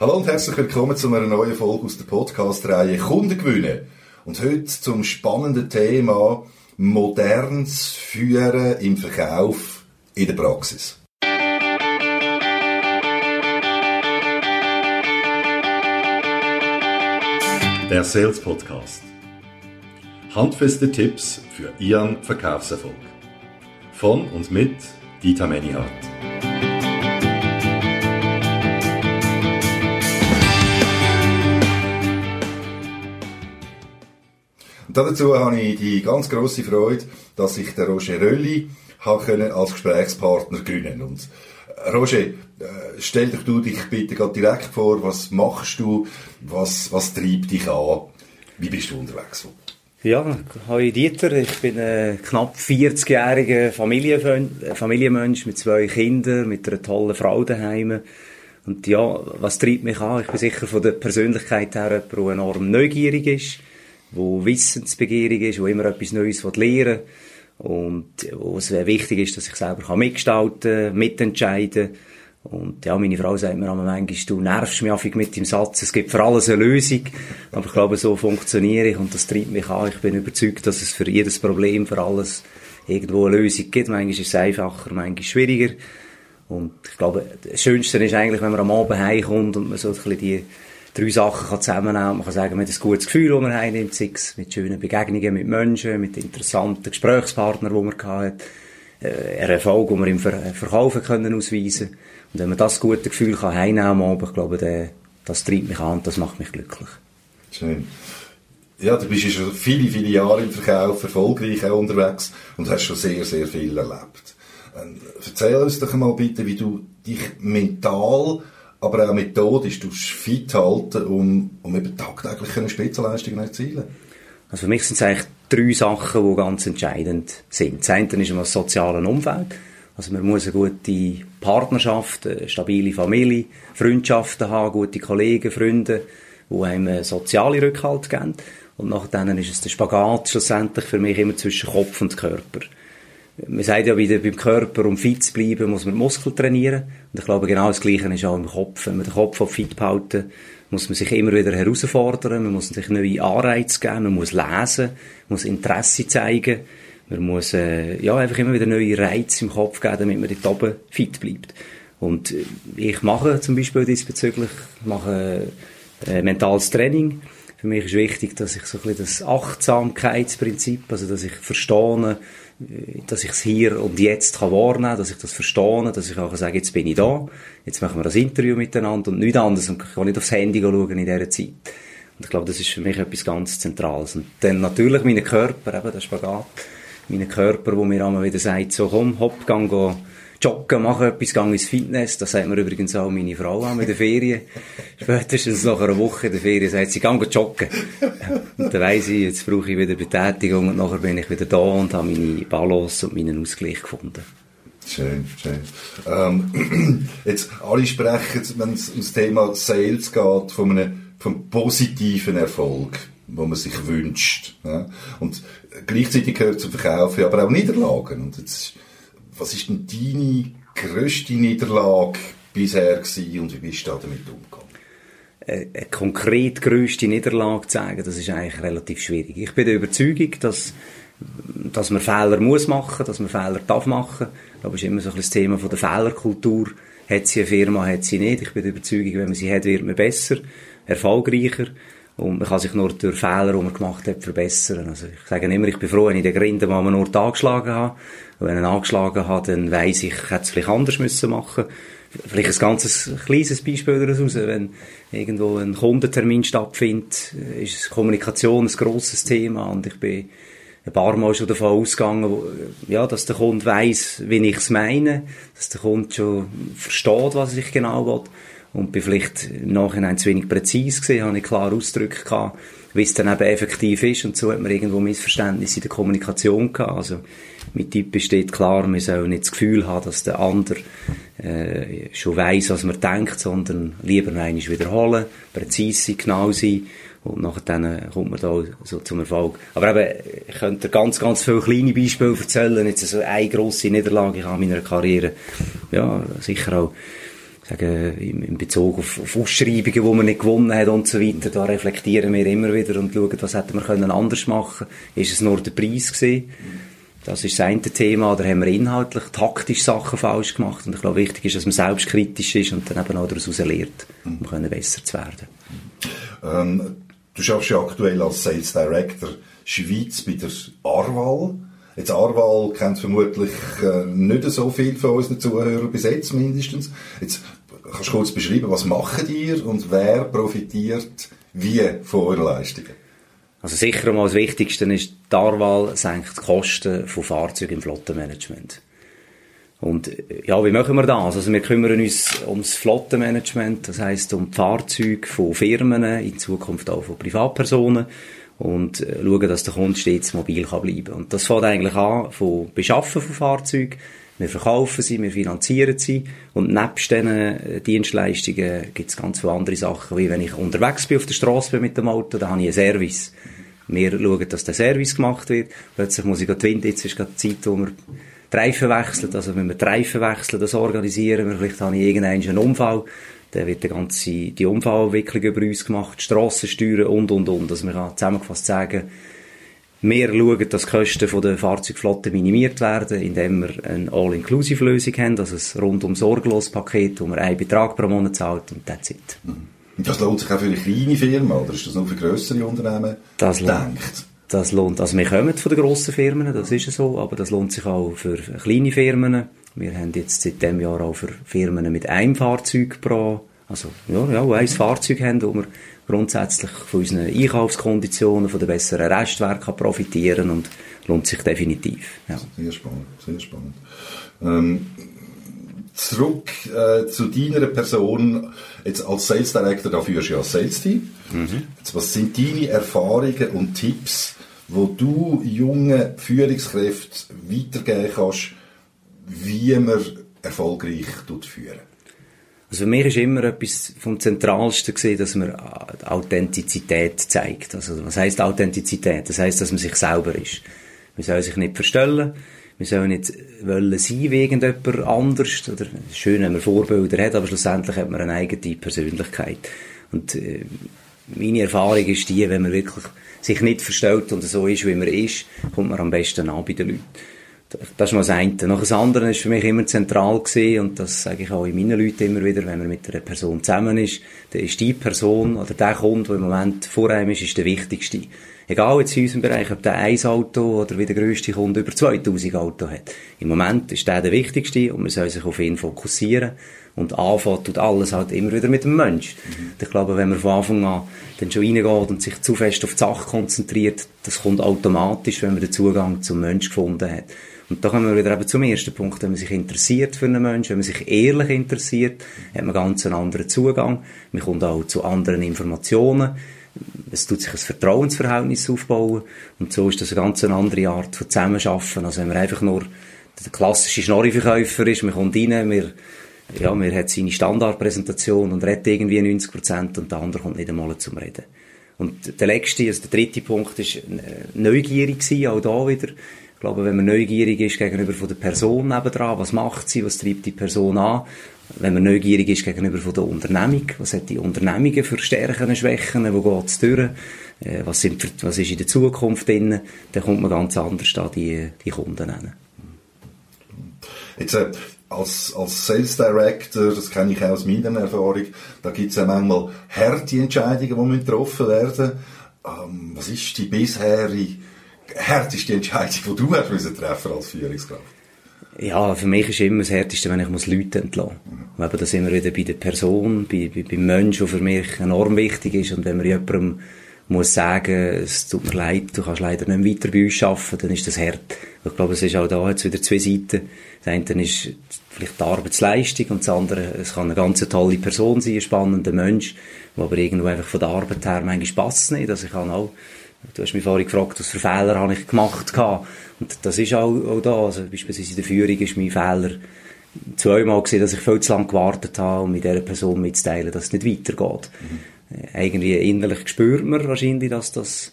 Hallo und herzlich willkommen zu einer neuen Folge aus der Podcast-Reihe Kunden gewinnen. Und heute zum spannenden Thema modernes Führen im Verkauf in der Praxis. Der Sales Podcast. Handfeste Tipps für Ihren Verkaufserfolg. Von und mit Dieter Menihardt. Dazu habe ich die ganz große Freude, dass ich den Roger Rölli als Gesprächspartner gewinnen Und äh, Roger, äh, stell dich du dich bitte direkt vor, was machst du, was, was treibt dich an, wie bist du unterwegs? Ja, hi Dieter, ich bin ein knapp 40-jähriger Familienmensch mit zwei Kindern, mit einer tollen Frau daheim. Und ja, was treibt mich an? Ich bin sicher von der Persönlichkeit her jemand, der enorm neugierig ist wo wissensbegierig ist, wo immer etwas Neues lernen will und wo es wichtig ist, dass ich selber mitgestalten mitentscheiden und ja, meine Frau sagt mir immer manchmal, du nervst mich einfach mit dem Satz, es gibt für alles eine Lösung. Aber ich glaube, so funktioniere ich und das treibt mich an. Ich bin überzeugt, dass es für jedes Problem, für alles irgendwo eine Lösung gibt. Manchmal ist es einfacher, manchmal schwieriger. Und ich glaube, das Schönste ist eigentlich, wenn man am Abend heimkommt und man so ein bisschen die drei Sachen kann zusammennehmen Man kann sagen, man hat ein gutes Gefühl, das man einnimmt, sei es mit schönen Begegnungen mit Menschen, mit interessanten Gesprächspartnern, die man hat, äh, einen Erfolg, den wir im Ver Verkaufen können ausweisen Und wenn man das gute Gefühl kann heimnehmen kann, ich glaube, das treibt mich an das macht mich glücklich. Schön. Ja, du bist schon viele, viele Jahre im Verkauf erfolgreich auch unterwegs und hast schon sehr, sehr viel erlebt. Ähm, erzähl uns doch mal bitte, wie du dich mental aber auch methodisch fit halten, um, um eben tagtäglich eine Spitzenleistung zu erzielen? Also für mich sind es eigentlich drei Sachen, die ganz entscheidend sind. Das eine ist das soziale Umfeld. Also man muss eine gute Partnerschaft, eine stabile Familie, Freundschaften haben, gute Kollegen, Freunde, die einem sozialen Rückhalt geben. Und nach denen ist es der Spagat schlussendlich für mich immer zwischen Kopf und Körper man sagt ja wieder, beim Körper, um fit zu bleiben, muss man Muskel trainieren. Und ich glaube, genau das Gleiche ist auch im Kopf. Wenn man den Kopf fit behalten muss man sich immer wieder herausfordern, man muss sich neue Anreize geben, man muss lesen, man muss Interesse zeigen, man muss äh, ja, einfach immer wieder neue Reize im Kopf geben, damit man dort oben fit bleibt. Und äh, ich mache zum Beispiel diesbezüglich mache, äh, mentales Training. Für mich ist wichtig, dass ich so ein bisschen das Achtsamkeitsprinzip, also dass ich verstehe, dass ich es hier und jetzt kann wahrnehmen dass ich das verstehe, dass ich auch sagen jetzt bin ich da, jetzt machen wir das Interview miteinander und nichts anderes und ich kann nicht aufs Handy schauen in dieser Zeit. Und ich glaube, das ist für mich etwas ganz Zentrales. Und dann natürlich mein Körper, eben der Spagat, mein Körper, wo mir einmal wieder sagt, so komm, hopp, gang go joggen, mache etwas, gehe ins Fitness. Das sagt mir übrigens auch meine Frau an in der Ferien. Spätestens nach einer Woche in der Ferien sagt sie, geh joggen. Und dann weiss ich, jetzt brauche ich wieder Betätigung und nachher bin ich wieder da und habe meine Balance und meinen Ausgleich gefunden. Schön, schön. Ähm, jetzt, alle sprechen, wenn es ums Thema Sales geht, von einem, vom positiven Erfolg, wo man sich wünscht. Ja? Und gleichzeitig gehört zum Verkauf aber auch Niederlagen. Und jetzt was ist denn deine grösste Niederlage bisher gewesen und wie bist du damit umgegangen? Eine konkret grösste Niederlage zu sagen, das ist eigentlich relativ schwierig. Ich bin der Überzeugung, dass, dass man Fehler muss machen, dass man Fehler darf machen. Das ist immer so ein das Thema von der Fehlerkultur. Hat sie eine Firma, hat sie nicht. Ich bin der Überzeugung, wenn man sie hat, wird man besser, erfolgreicher. Und man kann sich nur durch Fehler, die man gemacht hat, verbessern. Also ich sage immer, ich bin froh, wenn ich den Grinden mal nur angeschlagen habe. Und wenn ich ihn angeschlagen habe, dann weiss ich, ich hätte es vielleicht anders müssen machen Vielleicht ein ganz kleines Beispiel daraus. Wenn irgendwo ein Kundentermin stattfindet, ist Kommunikation ein grosses Thema. Und ich bin ein paar Mal schon davon ausgegangen, ja, dass der Kunde weiss, wie ich es meine, dass der Kunde schon versteht, was ich genau will und bin vielleicht im Nachhinein zu wenig präzise gewesen, habe ich klar Ausdrücke gehabt, wie es dann eben effektiv ist und so hat man irgendwo Missverständnisse in der Kommunikation gehabt. Also mein Tipp besteht klar, man soll nicht das Gefühl haben, dass der andere äh, schon weiss, was man denkt, sondern lieber einmal wiederholen, präzise sein, genau sein und nachher dann kommt man da so zum Erfolg. Aber eben, ich könnte ganz, ganz viele kleine Beispiele erzählen, jetzt so eine grosse Niederlage in meiner Karriere, ja, sicher auch sagen, in Bezug auf, auf Ausschreibungen, die man nicht gewonnen hat und so weiter, da reflektieren wir immer wieder und schauen, was hätten wir können anders machen Ist es nur der Preis gewesen? Das ist das eine Thema, da haben wir inhaltlich, taktisch Sachen falsch gemacht und ich glaube, wichtig ist, dass man selbstkritisch ist und dann eben auch daraus lernt, um können besser zu werden. Ähm, du schaffst ja aktuell als Sales Director Schweiz bei der Arval. Jetzt Arval kennt vermutlich äh, nicht so viel von unseren Zuhörern, bis jetzt mindestens. Jetzt kannst du kurz beschreiben, was machen ihr und wer profitiert wie von euren Leistungen? Also sicher einmal das Wichtigste ist, die Arval senkt die Kosten von Fahrzeugen im Flottenmanagement. Und ja, wie machen wir das? Also wir kümmern uns ums Flottenmanagement, das heißt um die Fahrzeuge von Firmen, in Zukunft auch von Privatpersonen und äh, schauen, dass der Kunde stets mobil kann bleiben Und das fängt eigentlich an von Beschaffen von Fahrzeugen. Wir verkaufen sie, wir finanzieren sie und nebst diesen äh, Dienstleistungen gibt es ganz viele andere Sachen, wie wenn ich unterwegs bin auf der Straße bin mit dem Auto, dann habe ich einen Service. Wir schauen, dass der Service gemacht wird. Plötzlich muss ich die Wind, jetzt ist gerade die Zeit, wo wir die Reifen wechseln, also wenn wir die Reifen wechseln, das organisieren wir, vielleicht habe ich irgendeinen Unfall, dann wird die ganze, die Unfallabwicklung über uns gemacht, Strassensteuern und, und, und. Also man kann zusammengefasst sagen, wir schauen, dass die Kosten von der Fahrzeugflotte minimiert werden, indem wir eine All-Inclusive-Lösung haben, also ein rundum sorglos Paket, wo man einen Betrag pro Monat zahlt und that's it. Mhm. Das lohnt sich auch für eine kleine Firma, oder ist das nur für grössere Unternehmen das denkt? Das lohnt, also wir kommen von den grossen Firmen, das ist so, aber das lohnt sich auch für kleine Firmen. Wir haben jetzt seit dem Jahr auch für Firmen mit einem Fahrzeug pro, also, ja, ja, ein Fahrzeug haben, wo wir grundsätzlich von unseren Einkaufskonditionen, von den besseren Restwerken profitieren und lohnt sich definitiv. Ja. Sehr spannend, sehr spannend. Ähm, zurück äh, zu deiner Person, jetzt als Sales Director, da führst du ja ein Sales Team. Mhm. Jetzt, was sind deine Erfahrungen und Tipps, wo du junge Führungskräfte weitergeben kannst, wie man erfolgreich führen also für mich ist immer etwas vom Zentralsten gesehen, dass man Authentizität zeigt. Also was heißt Authentizität? Das heißt, dass man sich selber ist. Man soll sich nicht verstellen. Wir sollen nicht wollen sein wie irgendjemand anders. Oder, schön, wenn man Vorbilder hat, aber schlussendlich hat man eine eigene Persönlichkeit. Und äh, meine Erfahrung ist die, wenn man wirklich sich nicht verstellt und so ist, wie man ist, kommt man am besten an bei den Leuten. Das ist mal das eine. Noch das andere ist für mich immer zentral gewesen, und das sage ich auch in meinen Leuten immer wieder, wenn man mit einer Person zusammen ist, dann ist die Person oder der Kunde, der im Moment vor einem ist, ist der wichtigste. Egal jetzt in unserem Bereich, ob der ein Auto oder wie der grösste Kunde über 2000 Auto hat. Im Moment ist der der wichtigste und man soll sich auf ihn fokussieren. Und anfangen tut alles halt immer wieder mit dem Mensch. Mhm. Ich glaube, wenn man von Anfang an dann schon reingeht und sich zu fest auf die Sache konzentriert, das kommt automatisch, wenn man den Zugang zum Mensch gefunden hat. Und da kommen wir wieder eben zum ersten Punkt. Wenn man sich interessiert für einen Menschen, wenn man sich ehrlich interessiert, hat man ganz einen anderen Zugang. Man kommt auch zu anderen Informationen. Es tut sich ein Vertrauensverhältnis aufbauen. Und so ist das eine ganz andere Art von Zusammenarbeiten. Also wenn man einfach nur der klassische Schnorri-Verkäufer ist, man kommt rein, wir ja, man hat seine Standardpräsentation und redet irgendwie 90 Prozent und der andere kommt nicht einmal zum Reden. Und der letzte, also der dritte Punkt ist neugierig sein, auch da wieder glaube, wenn man neugierig ist gegenüber von der Person nebendran, was macht sie, was treibt die Person an, wenn man neugierig ist gegenüber von der Unternehmung, was hat die Unternehmungen für Stärken und Schwächen, wo geht es durch, äh, was, sind, was ist in der Zukunft drin, dann kommt man ganz anders da die, die Kunden nennen. Jetzt, äh, als, als Sales Director, das kenne ich auch aus meiner Erfahrung, da gibt es ja manchmal harte Entscheidungen, die getroffen werden. Ähm, Was ist die bisherige härteste Entscheidung, die du hast müssen treffen als Führungskraft? Ja, für mich ist immer das Härteste, wenn ich muss Leute entlassen muss. Mhm. Da sind wir wieder bei der Person, bei, bei, beim Menschen, der für mich enorm wichtig ist. Und wenn man jemandem muss sagen, es tut mir leid, du kannst leider nicht weiter bei uns arbeiten, dann ist das hart. Ich glaube, es ist auch da jetzt wieder zwei Seiten. Das eine ist vielleicht die Arbeitsleistung und das andere, es kann eine ganz tolle Person sein, ein spannender Mensch, der aber irgendwo einfach von der Arbeit her manchmal passt nicht. Also ich kann auch Du hast mich vorhin gefragt, was für Fehler habe ich gemacht habe. Und das ist auch, auch da. Also beispielsweise in der Führung ist mein Fehler zweimal gesehen, dass ich viel zu lange gewartet habe, um mit dieser Person mitzuteilen, dass es nicht weitergeht. Mhm. Irgendwie innerlich spürt man wahrscheinlich, dass das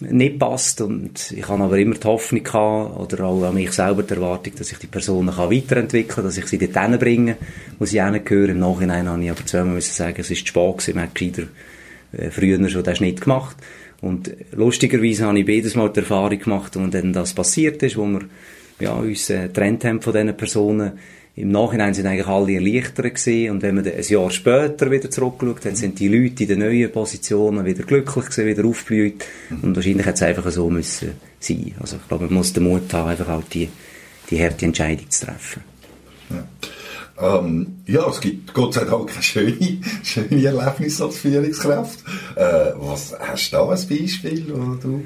nicht passt und ich habe aber immer die Hoffnung gehabt, oder auch an mich selber die Erwartung, dass ich die Personen kann weiterentwickeln kann, dass ich sie dorthin bringe, wo sie hingehören. Im Nachhinein habe ich aber zweimal müssen sagen, es ist zu spät gewesen, man hat gescheiter äh, früher schon den Schnitt gemacht. Und lustigerweise habe ich beides mal die Erfahrung gemacht, und dann das passiert ist, wo wir ja, uns äh, getrennt haben von diesen Personen, im Nachhinein sind eigentlich alle erleichtert gewesen. Und wenn man ein Jahr später wieder zurückschaut, dann sind die Leute in den neuen Positionen wieder glücklich gewesen, wieder aufgeblüht. Und wahrscheinlich hätte es einfach so müssen sein. Also ich glaube, man muss den Mut haben, einfach auch die, die harte Entscheidung zu treffen. Ja. Ähm, ja, es gibt Gott sei Dank schöne, schöne Erlebnisse als Führungskraft. Äh, was, hast du da ein Beispiel, wo du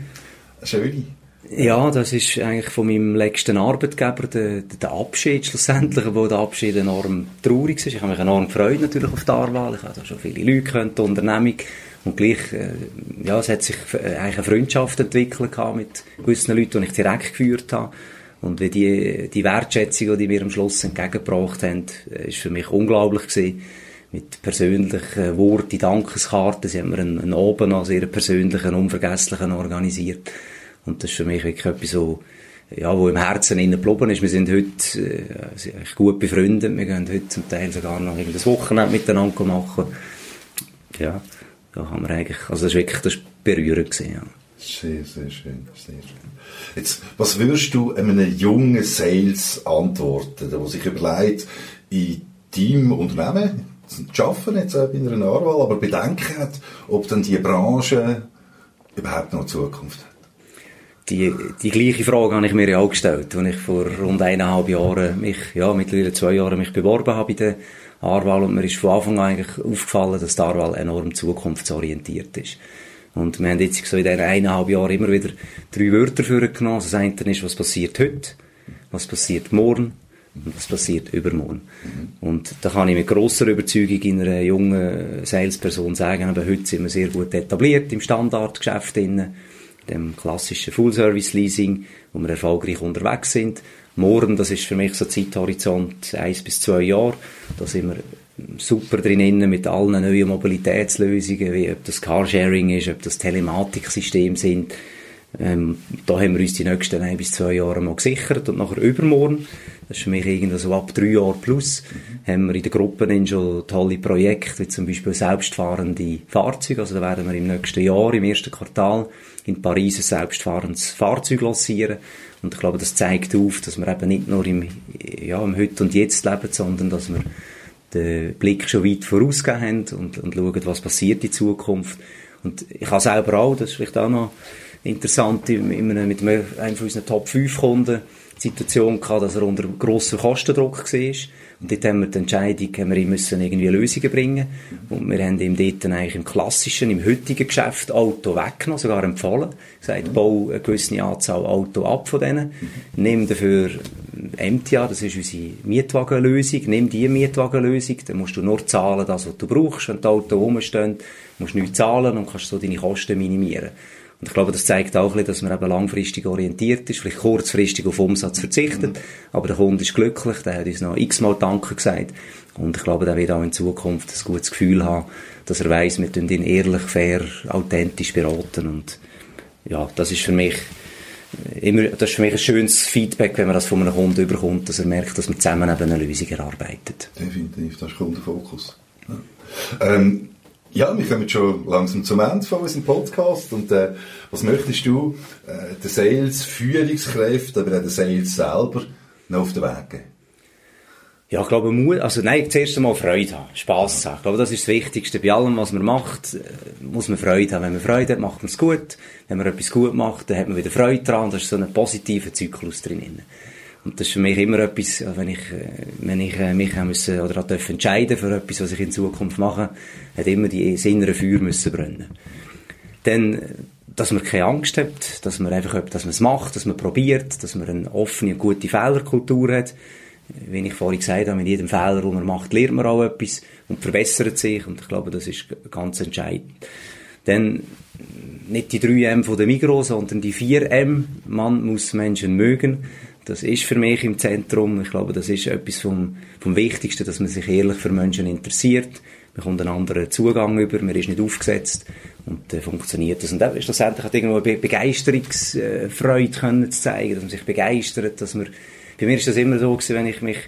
schöne ja, das ist eigentlich von meinem letzten Arbeitgeber der, der Abschied schlussendlich, wo der Abschied enorm traurig ist. Ich habe mich enorm gefreut natürlich auf die Arwahl. Ich hatte da schon viele Leute gehört, die Unternehmung. Und gleich, äh, ja, es hat sich äh, eigentlich eine Freundschaft entwickelt mit gewissen Leuten, die ich direkt geführt habe. Und wie die, die Wertschätzung, die mir am Schluss entgegengebracht haben, äh, ist für mich unglaublich gewesen. Mit persönlichen Worten, Dankeskarten. Sie haben mir einen, Oben, also sehr persönlichen, unvergesslichen organisiert. Und das ist für mich wirklich etwas so, ja, wo im Herzen innen geblieben ist. Wir sind heute äh, gut befreundet. Wir gehen heute zum Teil sogar noch das Wochenende miteinander machen. Ja, da haben wir eigentlich, also das war wirklich das berührend gewesen, ja. Sehr, sehr schön, sehr schön. Jetzt, was würdest du einem jungen Sales antworten, der sich überlegt, in deinem Unternehmen zu arbeiten, jetzt auch bei einer Narwal, aber Bedenken hat, ob dann die Branche überhaupt noch Zukunft hat? die, die gleiche Frage habe ich mir ja auch gestellt, als ich vor rund eineinhalb Jahren mich, ja, mittlerweile zwei Jahre mich beworben habe bei der Arwal und mir ist von Anfang an eigentlich aufgefallen, dass die Arwal enorm zukunftsorientiert ist. Und wir haben jetzt so in diesen eineinhalb Jahren immer wieder drei Wörter für genommen. Also das eine ist, was passiert heute, was passiert morgen und was passiert übermorgen. Mhm. Und da kann ich mit grosser Überzeugung in einer jungen Salesperson sagen, aber heute sind wir sehr gut etabliert im Standardgeschäft. Innen dem klassischen Full-Service-Leasing, wo wir erfolgreich unterwegs sind. Morgen, das ist für mich so Zeithorizont eins bis zwei Jahre. Da sind wir super drinnen mit allen neuen Mobilitätslösungen, wie ob das Carsharing ist, ob das Telematiksystem sind. Ähm, da haben wir uns die nächsten ein bis zwei Jahre mal gesichert und nachher übermorgen, das ist für mich irgendwie so ab drei Jahren plus, mhm. haben wir in den Gruppen schon tolle Projekte, wie zum Beispiel selbstfahrende Fahrzeuge, also da werden wir im nächsten Jahr, im ersten Quartal, in Paris ein selbstfahrendes Fahrzeug lancieren. Und ich glaube, das zeigt auf, dass wir eben nicht nur im, ja, im Heute und Jetzt leben, sondern dass wir den Blick schon weit vorausgegeben haben und, und schauen, was passiert in Zukunft. Und ich habe selber auch, das ist vielleicht auch noch interessant, in einem, mit einem, einem von unseren Top 5 Kunden Situation gehabt, dass er unter grossem Kostendruck war und dort haben wir die Entscheidung, haben wir ihm müssen irgendwie Lösungen bringen. Und wir haben ihm dort eigentlich im klassischen, im heutigen Geschäft Auto weggenommen, sogar empfohlen. Gesagt, mhm. bau eine gewisse Anzahl Auto ab von denen. Mhm. Nimm dafür MTA, das ist unsere Mietwagenlösung. Nimm die Mietwagenlösung, dann musst du nur zahlen, das, was du brauchst. Wenn die Auto rumstehen, musst du nichts zahlen und kannst so deine Kosten minimieren. Und ich glaube, das zeigt auch ein bisschen, dass man eben langfristig orientiert ist, vielleicht kurzfristig auf Umsatz verzichtet, aber der Kunde ist glücklich, der hat uns noch x-mal Danke gesagt und ich glaube, der wird auch in Zukunft ein gutes Gefühl haben, dass er weiss, wir tun ihn ehrlich, fair, authentisch beraten und ja, das ist für mich immer, das ist für mich ein schönes Feedback, wenn man das von einem Kunden überkommt, dass er merkt, dass man zusammen eben eine Lösung erarbeitet. Definitiv, das ist Kundenfokus. Ja. Ähm, ja, wir kommen schon langsam zum Ende von unserem Podcast. Und äh, was möchtest du äh, den Sales, Führungskräften, aber auch den Sales selber noch auf den Weg geben? Ja, ich glaube, Mut, also nein, zuerst einmal Freude haben, Spass haben. Ich glaube, das ist das Wichtigste. Bei allem, was man macht, äh, muss man Freude haben. Wenn man Freude hat, macht man es gut. Wenn man etwas gut macht, dann hat man wieder Freude dran. Das ist so ein positiver Zyklus drin. Und das ist für mich immer etwas, wenn ich, äh, wenn ich äh, mich müssen, oder entscheiden für etwas, was ich in Zukunft mache, hat immer die innere Feuer müssen brennen. Dann, dass man keine Angst hat, dass man einfach, dass man es macht, dass man probiert, dass man eine offene und gute Fehlerkultur hat. Wie ich vorhin gesagt habe, mit jedem Fehler, den man macht, lernt man auch etwas und verbessert sich. Und ich glaube, das ist ganz entscheidend. Dann nicht die 3M von der Migros, sondern die 4M. Man muss Menschen mögen. Das ist für mich im Zentrum. Ich glaube, das ist etwas vom, vom Wichtigsten, dass man sich ehrlich für Menschen interessiert. Man kommt einen anderen Zugang über, man ist nicht aufgesetzt. Und dann äh, funktioniert das. Und dann ist schlussendlich hat irgendwo eine Begeisterungsfreude können zu zeigen, dass man sich begeistert, dass man, bei mir ist das immer so gewesen, wenn ich mich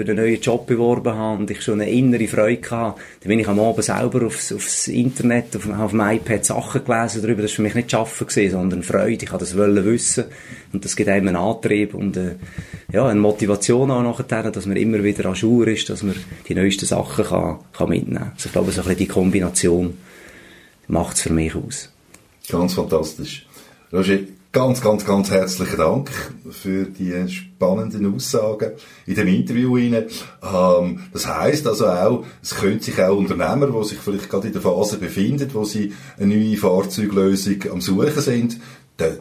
für den neuen Job beworben habe und ich schon eine innere Freude hatte, dann bin ich am Abend selber aufs, aufs Internet, auf, auf dem iPad Sachen gelesen darüber. Das war für mich nicht Schaffen gewesen, sondern Freude. Ich wollte das wissen. Und das gibt einem einen Antrieb und äh, ja, eine Motivation auch nachher, dass man immer wieder an Schuhe ist, dass man die neuesten Sachen kann, kann mitnehmen. Also ich glaube, so ein bisschen die Kombination macht es für mich aus. Ganz fantastisch. Roger, ganz, ganz, ganz herzlichen Dank für die spannenden Aussagen in dem Interview. Ähm, das heißt also auch, es können sich auch Unternehmer, die sich vielleicht gerade in der Phase befinden, wo sie eine neue Fahrzeuglösung am Suchen sind,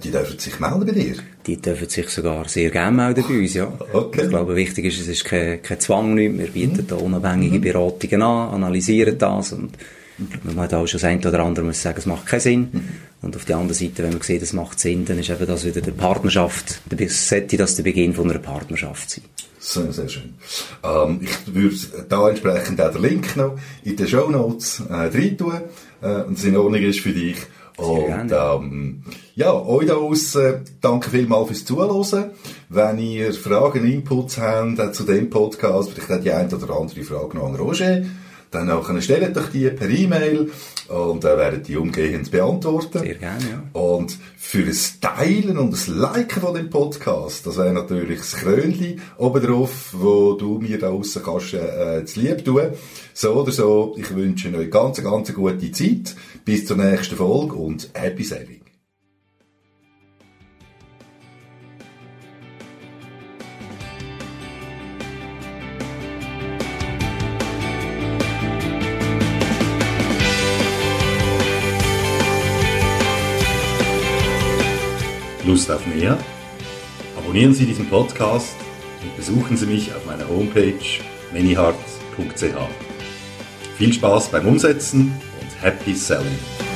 die dürfen sich melden bei dir? Die dürfen sich sogar sehr gerne melden bei uns, ja. Okay. Ich glaube, wichtig ist, es ist kein, kein Zwang, nicht. wir bieten mhm. da unabhängige Beratungen an, analysieren das und man hat auch schon das eine oder andere muss sagen, es macht keinen Sinn. Mhm. Und auf der anderen Seite, wenn man sieht, es macht Sinn, dann ist eben das wieder der Partnerschaft, sollte das der Beginn von einer Partnerschaft sein. Sehr, sehr schön. Ähm, ich würde da entsprechend auch den Link noch in den Show Notes äh, rein tun, äh, und es in Ordnung ist für dich. Und ähm, ja, euch da aussen, danke vielmals fürs Zuhören. Wenn ihr Fragen, Inputs habt zu dem Podcast, vielleicht hat die eine oder andere Frage noch an Roger, dann stellt euch die per E-Mail und dann werden die umgehend beantworten. Sehr gerne, ja. Und für das Teilen und das Liken von dem Podcast, das wäre natürlich das Krönchen oben drauf, wo du mir da aussen kannst, äh, zu lieb tun. So oder so, ich wünsche euch ganz, ganz gute Zeit. Bis zur nächsten Folge und Happy Sailing. Lust auf mehr? Abonnieren Sie diesen Podcast und besuchen Sie mich auf meiner Homepage manyheart.ch. Viel Spaß beim Umsetzen und Happy Selling!